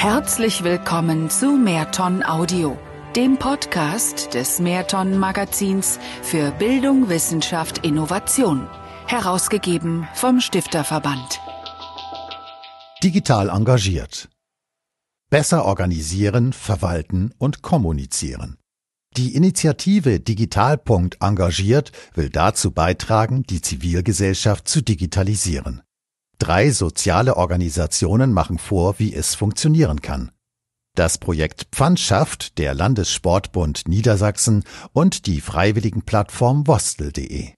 Herzlich willkommen zu Mehrton Audio, dem Podcast des Mehrton Magazins für Bildung, Wissenschaft, Innovation, herausgegeben vom Stifterverband. Digital engagiert. Besser organisieren, verwalten und kommunizieren. Die Initiative Digitalpunkt engagiert will dazu beitragen, die Zivilgesellschaft zu digitalisieren. Drei soziale Organisationen machen vor, wie es funktionieren kann. Das Projekt Pfandschaft der Landessportbund Niedersachsen und die Freiwilligenplattform Wostel.de.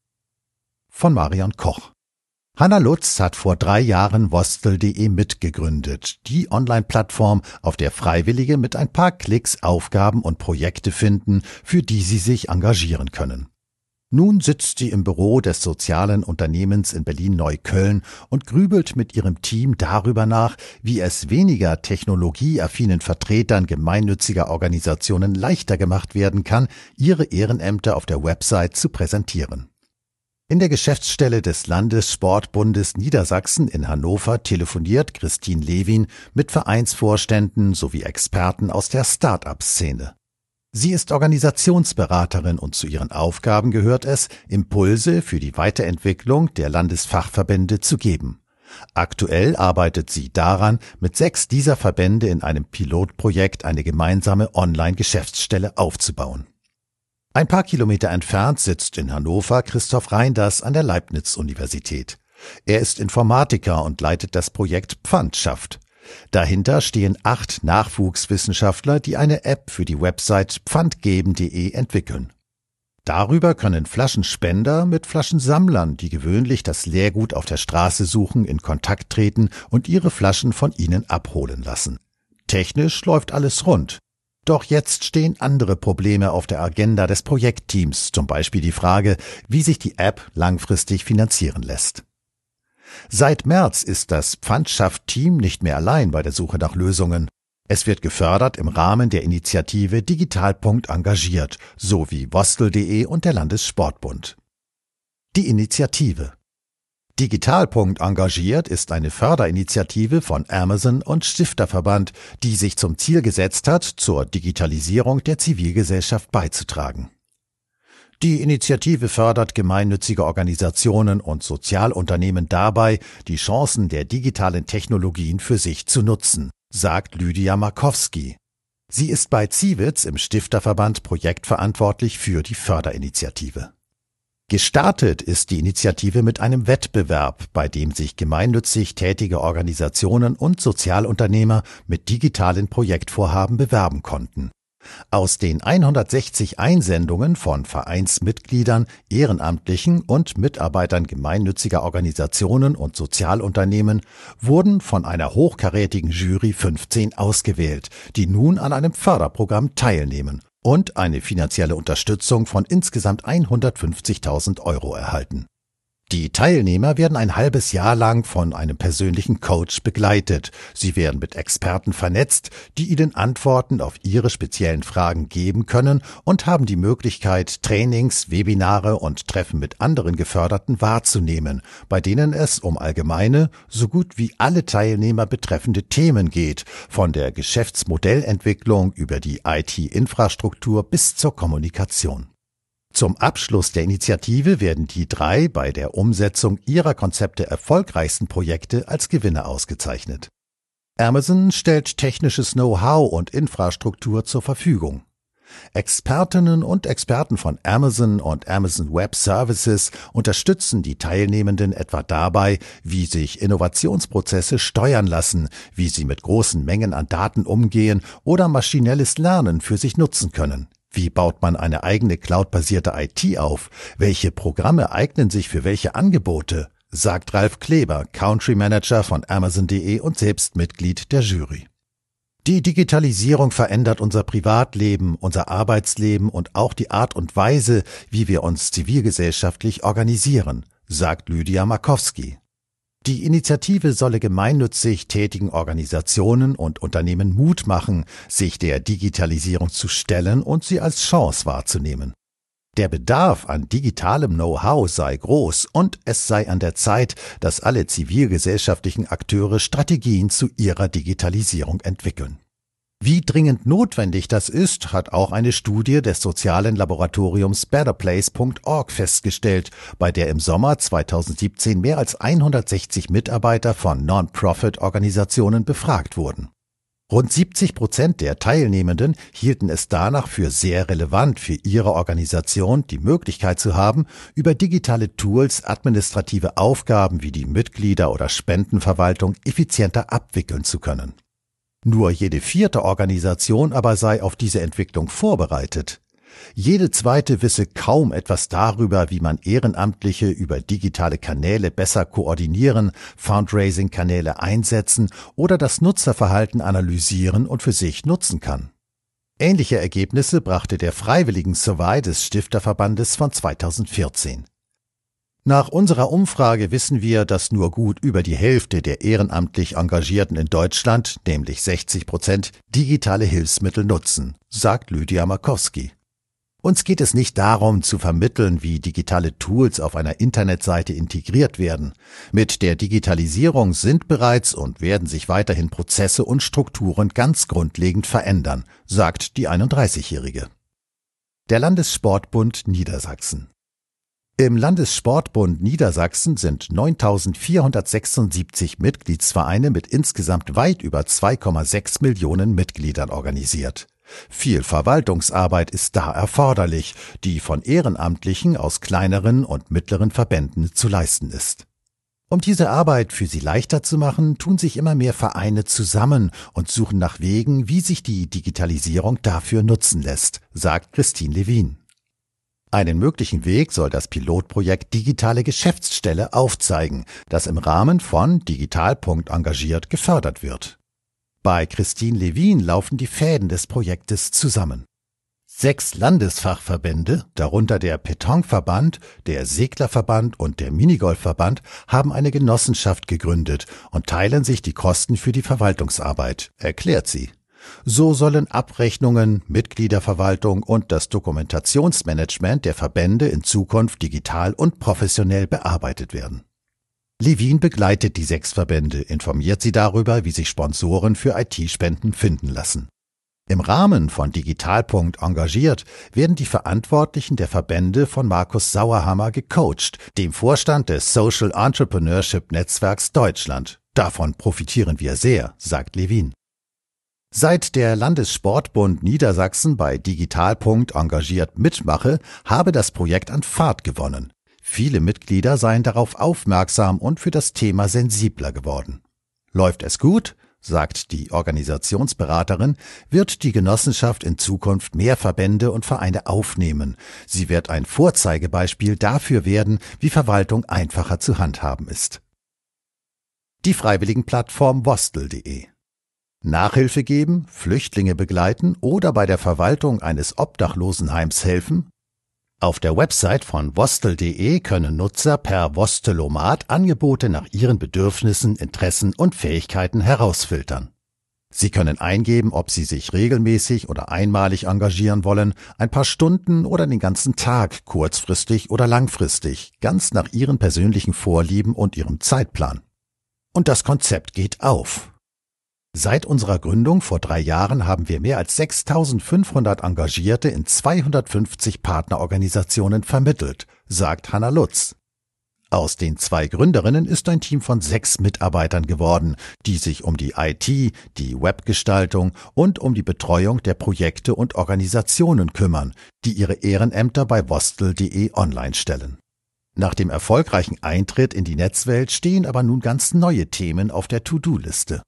Von Marion Koch. Hanna Lutz hat vor drei Jahren Wostel.de mitgegründet, die Online-Plattform, auf der Freiwillige mit ein paar Klicks Aufgaben und Projekte finden, für die sie sich engagieren können. Nun sitzt sie im Büro des sozialen Unternehmens in Berlin-Neukölln und grübelt mit ihrem Team darüber nach, wie es weniger technologieaffinen Vertretern gemeinnütziger Organisationen leichter gemacht werden kann, ihre Ehrenämter auf der Website zu präsentieren. In der Geschäftsstelle des Landessportbundes Niedersachsen in Hannover telefoniert Christine Lewin mit Vereinsvorständen sowie Experten aus der Start-up-Szene. Sie ist Organisationsberaterin und zu ihren Aufgaben gehört es, Impulse für die Weiterentwicklung der Landesfachverbände zu geben. Aktuell arbeitet sie daran, mit sechs dieser Verbände in einem Pilotprojekt eine gemeinsame Online-Geschäftsstelle aufzubauen. Ein paar Kilometer entfernt sitzt in Hannover Christoph Reinders an der Leibniz-Universität. Er ist Informatiker und leitet das Projekt Pfandschaft. Dahinter stehen acht Nachwuchswissenschaftler, die eine App für die Website pfandgeben.de entwickeln. Darüber können Flaschenspender mit Flaschensammlern, die gewöhnlich das Leergut auf der Straße suchen, in Kontakt treten und ihre Flaschen von ihnen abholen lassen. Technisch läuft alles rund. Doch jetzt stehen andere Probleme auf der Agenda des Projektteams, zum Beispiel die Frage, wie sich die App langfristig finanzieren lässt. Seit März ist das Pfandschaft-Team nicht mehr allein bei der Suche nach Lösungen. Es wird gefördert im Rahmen der Initiative Digitalpunkt engagiert, sowie Wostel.de und der Landessportbund. Die Initiative Digitalpunkt engagiert ist eine Förderinitiative von Amazon und Stifterverband, die sich zum Ziel gesetzt hat, zur Digitalisierung der Zivilgesellschaft beizutragen. Die Initiative fördert gemeinnützige Organisationen und Sozialunternehmen dabei, die Chancen der digitalen Technologien für sich zu nutzen, sagt Lydia Markowski. Sie ist bei Ziewitz im Stifterverband projektverantwortlich für die Förderinitiative. Gestartet ist die Initiative mit einem Wettbewerb, bei dem sich gemeinnützig tätige Organisationen und Sozialunternehmer mit digitalen Projektvorhaben bewerben konnten. Aus den 160 Einsendungen von Vereinsmitgliedern, Ehrenamtlichen und Mitarbeitern gemeinnütziger Organisationen und Sozialunternehmen wurden von einer hochkarätigen Jury 15 ausgewählt, die nun an einem Förderprogramm teilnehmen und eine finanzielle Unterstützung von insgesamt 150.000 Euro erhalten. Die Teilnehmer werden ein halbes Jahr lang von einem persönlichen Coach begleitet. Sie werden mit Experten vernetzt, die ihnen Antworten auf ihre speziellen Fragen geben können und haben die Möglichkeit, Trainings, Webinare und Treffen mit anderen Geförderten wahrzunehmen, bei denen es um allgemeine, so gut wie alle Teilnehmer betreffende Themen geht, von der Geschäftsmodellentwicklung über die IT-Infrastruktur bis zur Kommunikation. Zum Abschluss der Initiative werden die drei bei der Umsetzung ihrer Konzepte erfolgreichsten Projekte als Gewinner ausgezeichnet. Amazon stellt technisches Know-how und Infrastruktur zur Verfügung. Expertinnen und Experten von Amazon und Amazon Web Services unterstützen die Teilnehmenden etwa dabei, wie sich Innovationsprozesse steuern lassen, wie sie mit großen Mengen an Daten umgehen oder maschinelles Lernen für sich nutzen können. Wie baut man eine eigene cloudbasierte IT auf? Welche Programme eignen sich für welche Angebote? sagt Ralf Kleber, Country Manager von Amazon.de und selbst Mitglied der Jury. Die Digitalisierung verändert unser Privatleben, unser Arbeitsleben und auch die Art und Weise, wie wir uns zivilgesellschaftlich organisieren, sagt Lydia Markowski. Die Initiative solle gemeinnützig tätigen Organisationen und Unternehmen Mut machen, sich der Digitalisierung zu stellen und sie als Chance wahrzunehmen. Der Bedarf an digitalem Know-how sei groß und es sei an der Zeit, dass alle zivilgesellschaftlichen Akteure Strategien zu ihrer Digitalisierung entwickeln. Wie dringend notwendig das ist, hat auch eine Studie des sozialen Laboratoriums betterplace.org festgestellt, bei der im Sommer 2017 mehr als 160 Mitarbeiter von Non-Profit-Organisationen befragt wurden. Rund 70 Prozent der Teilnehmenden hielten es danach für sehr relevant für ihre Organisation, die Möglichkeit zu haben, über digitale Tools administrative Aufgaben wie die Mitglieder- oder Spendenverwaltung effizienter abwickeln zu können. Nur jede vierte Organisation aber sei auf diese Entwicklung vorbereitet. Jede zweite wisse kaum etwas darüber, wie man Ehrenamtliche über digitale Kanäle besser koordinieren, Fundraising-Kanäle einsetzen oder das Nutzerverhalten analysieren und für sich nutzen kann. Ähnliche Ergebnisse brachte der Freiwilligen Survey des Stifterverbandes von 2014. Nach unserer Umfrage wissen wir, dass nur gut über die Hälfte der ehrenamtlich Engagierten in Deutschland, nämlich 60 Prozent, digitale Hilfsmittel nutzen, sagt Lydia Markowski. Uns geht es nicht darum zu vermitteln, wie digitale Tools auf einer Internetseite integriert werden. Mit der Digitalisierung sind bereits und werden sich weiterhin Prozesse und Strukturen ganz grundlegend verändern, sagt die 31-Jährige. Der Landessportbund Niedersachsen. Im Landessportbund Niedersachsen sind 9.476 Mitgliedsvereine mit insgesamt weit über 2,6 Millionen Mitgliedern organisiert. Viel Verwaltungsarbeit ist da erforderlich, die von Ehrenamtlichen aus kleineren und mittleren Verbänden zu leisten ist. Um diese Arbeit für sie leichter zu machen, tun sich immer mehr Vereine zusammen und suchen nach Wegen, wie sich die Digitalisierung dafür nutzen lässt, sagt Christine Levin. Einen möglichen Weg soll das Pilotprojekt Digitale Geschäftsstelle aufzeigen, das im Rahmen von Digitalpunkt engagiert gefördert wird. Bei Christine Levin laufen die Fäden des Projektes zusammen. Sechs Landesfachverbände, darunter der Petonverband, der Seglerverband und der Minigolfverband, haben eine Genossenschaft gegründet und teilen sich die Kosten für die Verwaltungsarbeit, erklärt sie. So sollen Abrechnungen, Mitgliederverwaltung und das Dokumentationsmanagement der Verbände in Zukunft digital und professionell bearbeitet werden. Levin begleitet die sechs Verbände, informiert sie darüber, wie sich Sponsoren für IT-Spenden finden lassen. Im Rahmen von Digitalpunkt engagiert werden die Verantwortlichen der Verbände von Markus Sauerhammer gecoacht, dem Vorstand des Social Entrepreneurship Netzwerks Deutschland. Davon profitieren wir sehr, sagt Levin. Seit der Landessportbund Niedersachsen bei Digitalpunkt engagiert mitmache, habe das Projekt an Fahrt gewonnen. Viele Mitglieder seien darauf aufmerksam und für das Thema sensibler geworden. Läuft es gut, sagt die Organisationsberaterin, wird die Genossenschaft in Zukunft mehr Verbände und Vereine aufnehmen. Sie wird ein Vorzeigebeispiel dafür werden, wie Verwaltung einfacher zu handhaben ist. Die Freiwilligenplattform Vostel.de Nachhilfe geben, Flüchtlinge begleiten oder bei der Verwaltung eines Obdachlosenheims helfen? Auf der Website von vostel.de können Nutzer per Vostelomat Angebote nach ihren Bedürfnissen, Interessen und Fähigkeiten herausfiltern. Sie können eingeben, ob Sie sich regelmäßig oder einmalig engagieren wollen, ein paar Stunden oder den ganzen Tag, kurzfristig oder langfristig, ganz nach Ihren persönlichen Vorlieben und Ihrem Zeitplan. Und das Konzept geht auf. Seit unserer Gründung vor drei Jahren haben wir mehr als 6500 Engagierte in 250 Partnerorganisationen vermittelt, sagt Hanna Lutz. Aus den zwei Gründerinnen ist ein Team von sechs Mitarbeitern geworden, die sich um die IT, die Webgestaltung und um die Betreuung der Projekte und Organisationen kümmern, die ihre Ehrenämter bei vostel.de online stellen. Nach dem erfolgreichen Eintritt in die Netzwelt stehen aber nun ganz neue Themen auf der To-Do-Liste.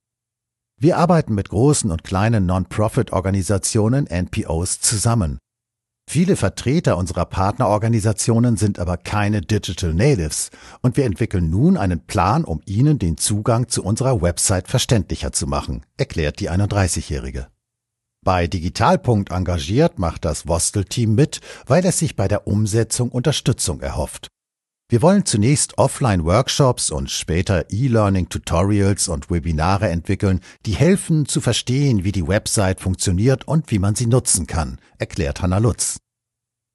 Wir arbeiten mit großen und kleinen Non-Profit-Organisationen, NPOs, zusammen. Viele Vertreter unserer Partnerorganisationen sind aber keine Digital Natives und wir entwickeln nun einen Plan, um ihnen den Zugang zu unserer Website verständlicher zu machen, erklärt die 31-Jährige. Bei Digitalpunkt engagiert macht das Vostel-Team mit, weil es sich bei der Umsetzung Unterstützung erhofft. Wir wollen zunächst Offline-Workshops und später E-Learning-Tutorials und Webinare entwickeln, die helfen zu verstehen, wie die Website funktioniert und wie man sie nutzen kann, erklärt Hanna Lutz.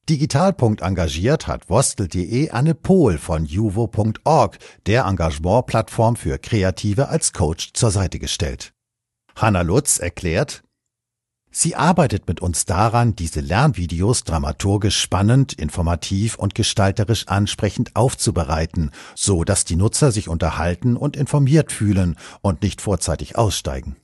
Digitalpunkt engagiert hat Vostel.de Anne Pohl von juvo.org, der Engagementplattform für Kreative als Coach zur Seite gestellt. Hanna Lutz erklärt, Sie arbeitet mit uns daran, diese Lernvideos dramaturgisch spannend, informativ und gestalterisch ansprechend aufzubereiten, so dass die Nutzer sich unterhalten und informiert fühlen und nicht vorzeitig aussteigen.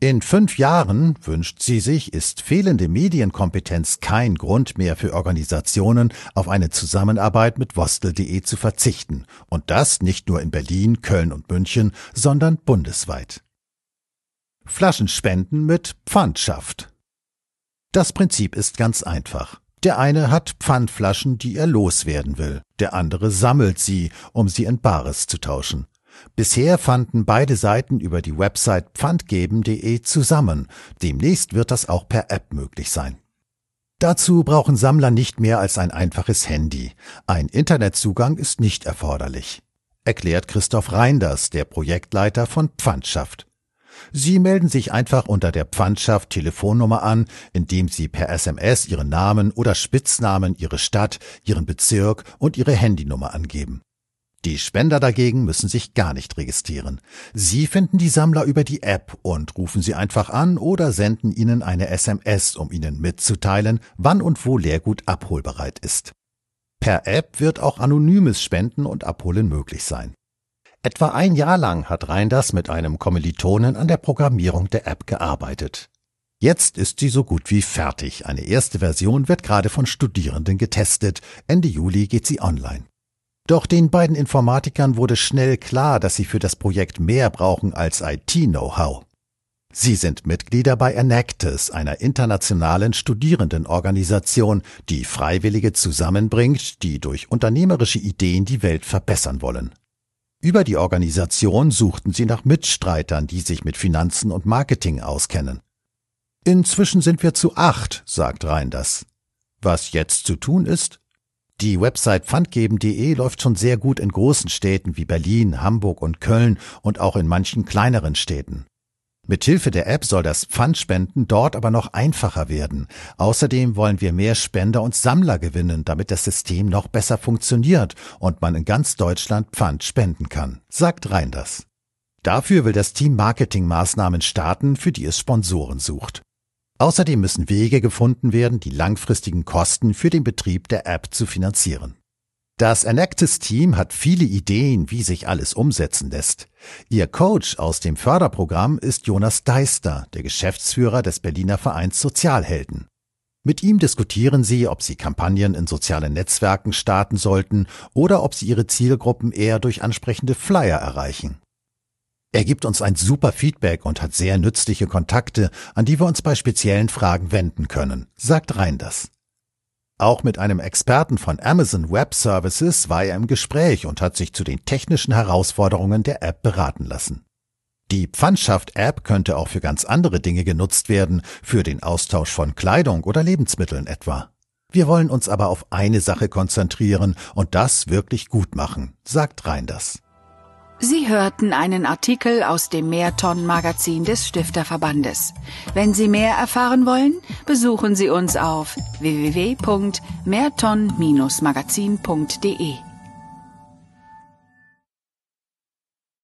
In fünf Jahren, wünscht sie sich, ist fehlende Medienkompetenz kein Grund mehr für Organisationen, auf eine Zusammenarbeit mit Vostel.de zu verzichten. Und das nicht nur in Berlin, Köln und München, sondern bundesweit. Flaschenspenden mit Pfandschaft. Das Prinzip ist ganz einfach. Der eine hat Pfandflaschen, die er loswerden will, der andere sammelt sie, um sie in Bares zu tauschen. Bisher fanden beide Seiten über die Website pfandgeben.de zusammen, demnächst wird das auch per App möglich sein. Dazu brauchen Sammler nicht mehr als ein einfaches Handy. Ein Internetzugang ist nicht erforderlich, erklärt Christoph Reinders, der Projektleiter von Pfandschaft. Sie melden sich einfach unter der Pfandschaft Telefonnummer an, indem Sie per SMS Ihren Namen oder Spitznamen, Ihre Stadt, Ihren Bezirk und Ihre Handynummer angeben. Die Spender dagegen müssen sich gar nicht registrieren. Sie finden die Sammler über die App und rufen sie einfach an oder senden ihnen eine SMS, um ihnen mitzuteilen, wann und wo Leergut abholbereit ist. Per App wird auch anonymes Spenden und Abholen möglich sein. Etwa ein Jahr lang hat Reinders mit einem Kommilitonen an der Programmierung der App gearbeitet. Jetzt ist sie so gut wie fertig. Eine erste Version wird gerade von Studierenden getestet. Ende Juli geht sie online. Doch den beiden Informatikern wurde schnell klar, dass sie für das Projekt mehr brauchen als IT-Know-how. Sie sind Mitglieder bei Enactus, einer internationalen Studierendenorganisation, die Freiwillige zusammenbringt, die durch unternehmerische Ideen die Welt verbessern wollen. Über die Organisation suchten sie nach Mitstreitern, die sich mit Finanzen und Marketing auskennen. Inzwischen sind wir zu acht, sagt Reinders. Was jetzt zu tun ist? Die Website pfandgeben.de läuft schon sehr gut in großen Städten wie Berlin, Hamburg und Köln und auch in manchen kleineren Städten. Mithilfe der App soll das Pfandspenden dort aber noch einfacher werden. Außerdem wollen wir mehr Spender und Sammler gewinnen, damit das System noch besser funktioniert und man in ganz Deutschland Pfand spenden kann, sagt Reinders. Dafür will das Team Marketingmaßnahmen starten, für die es Sponsoren sucht. Außerdem müssen Wege gefunden werden, die langfristigen Kosten für den Betrieb der App zu finanzieren. Das Enactus-Team hat viele Ideen, wie sich alles umsetzen lässt. Ihr Coach aus dem Förderprogramm ist Jonas Deister, der Geschäftsführer des Berliner Vereins Sozialhelden. Mit ihm diskutieren sie, ob sie Kampagnen in sozialen Netzwerken starten sollten oder ob sie ihre Zielgruppen eher durch ansprechende Flyer erreichen. Er gibt uns ein super Feedback und hat sehr nützliche Kontakte, an die wir uns bei speziellen Fragen wenden können, sagt Reinders. Auch mit einem Experten von Amazon Web Services war er im Gespräch und hat sich zu den technischen Herausforderungen der App beraten lassen. Die Pfandschaft-App könnte auch für ganz andere Dinge genutzt werden, für den Austausch von Kleidung oder Lebensmitteln etwa. Wir wollen uns aber auf eine Sache konzentrieren und das wirklich gut machen, sagt Reinders. Sie hörten einen Artikel aus dem Mehrton-Magazin des Stifterverbandes. Wenn Sie mehr erfahren wollen, besuchen Sie uns auf www.mehrton-magazin.de.